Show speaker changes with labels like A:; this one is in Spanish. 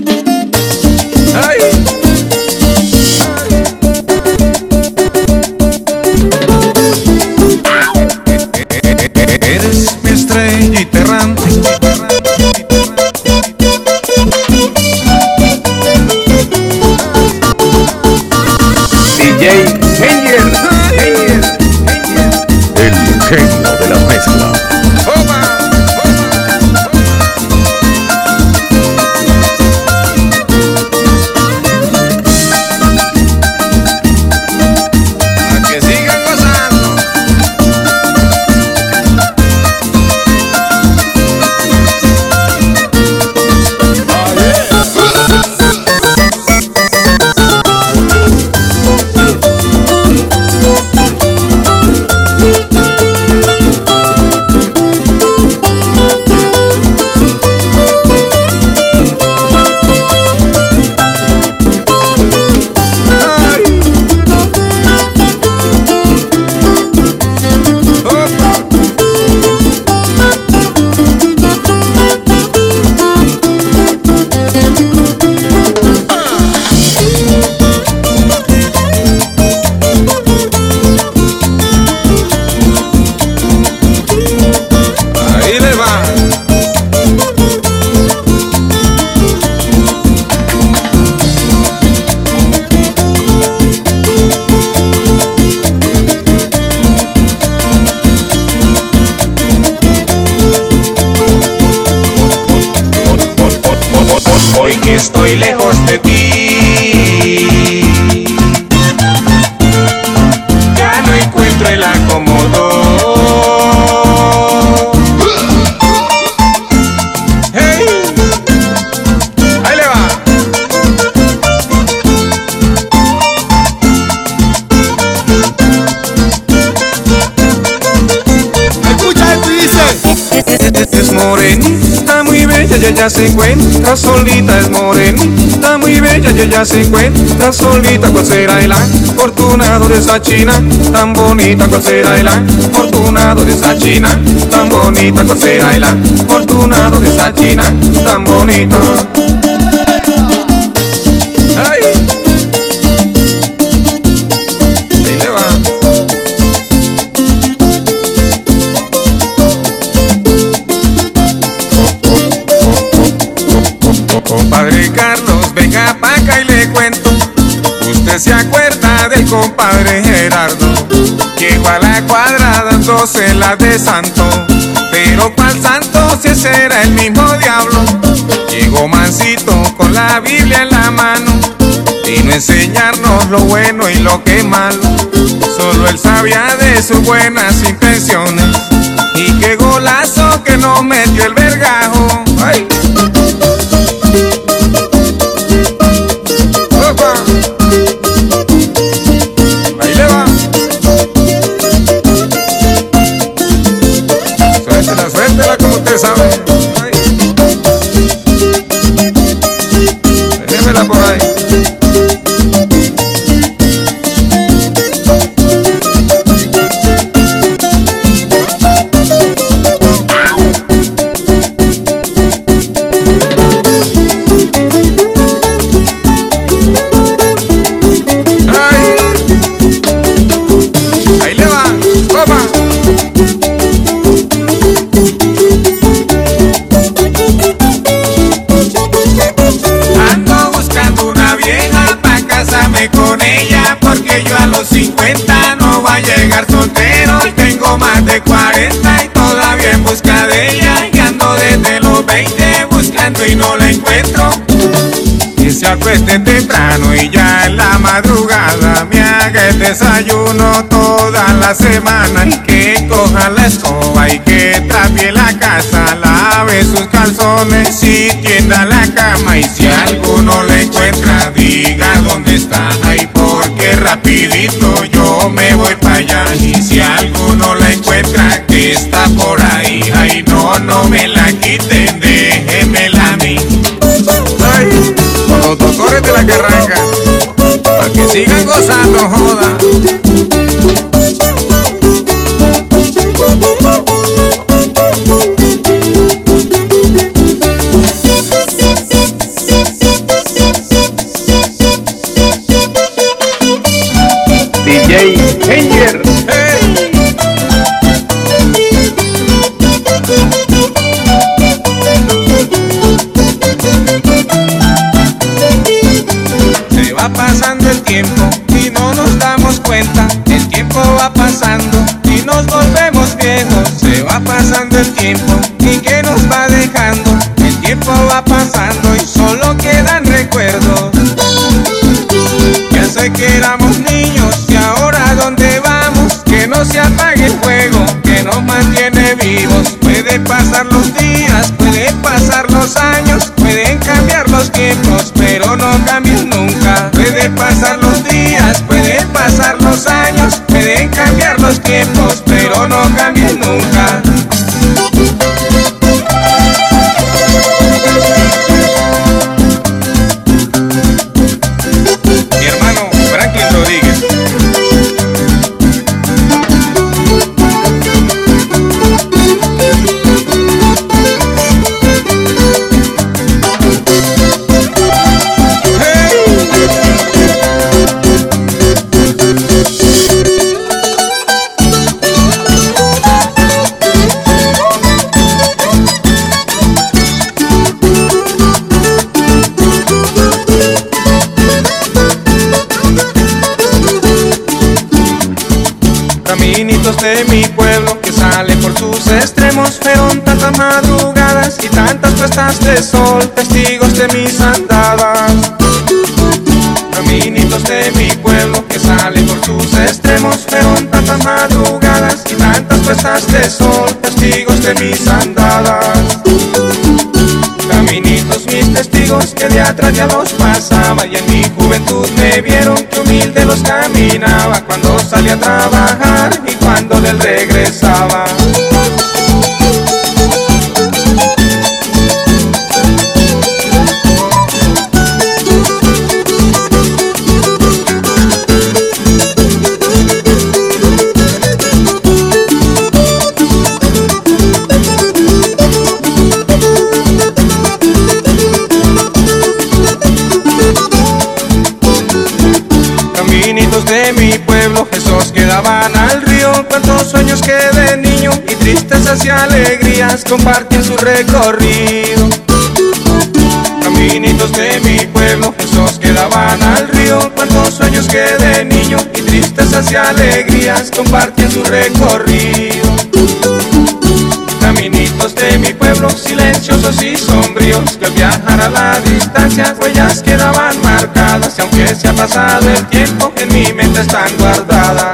A: the estoy lejos de ti. Ya no encuentro el acomodo. Hey. Ahí le va.
B: Escucha esto dice.
A: Es, es, es moreno ella se encuentra solita, es morenita, muy bella y ella se encuentra solita. ¿Cuál será el afortunado de esa china tan bonita? ¿Cuál será el afortunado de esa china tan bonita? ¿Cuál será el afortunado de esa china tan bonita? Se acuerda del compadre Gerardo. Llegó a la cuadra dándose la de santo. Pero pa'l santo si ese era el mismo diablo. Llegó mansito con la Biblia en la mano. Vino a enseñarnos lo bueno y lo que malo. Solo él sabía de sus buenas intenciones. Y qué golazo que nos metió el vergajo. Y no la encuentro. Que se acueste temprano y ya en la madrugada me haga el desayuno toda la semana. Y que coja la escoba y que trapie la casa, lave sus calzones y tienda la cama. Y si alguno la encuentra, diga dónde está. Rapidito yo me voy para allá. El tiempo y que nos va dejando. El tiempo va pasando y solo quedan recuerdos. Ya sé que éramos niños y ahora dónde vamos. Que no se apague el fuego que nos mantiene vivos. Puede pasar los días, de mi pueblo que salen por sus extremos Fueron tantas madrugadas y tantas puestas de sol Testigos de mis andadas. Caminitos de mi pueblo que salen por sus extremos Fueron tantas madrugadas y tantas puestas de sol Testigos de mis andadas testigos que de atrás ya los pasaba Y en mi juventud me vieron que humilde los caminaba Cuando salía a trabajar y cuando del regresaba río Cuántos sueños que de niño y tristezas y alegrías Compartían su recorrido. Caminitos de mi pueblo, esos que daban al río. Cuántos sueños que de niño y tristezas y alegrías Compartían su recorrido. Caminitos de mi pueblo, silenciosos y sombríos Que al viajar a la distancia, huellas quedaban marcadas Y aunque se ha pasado el tiempo, en mi mente están guardadas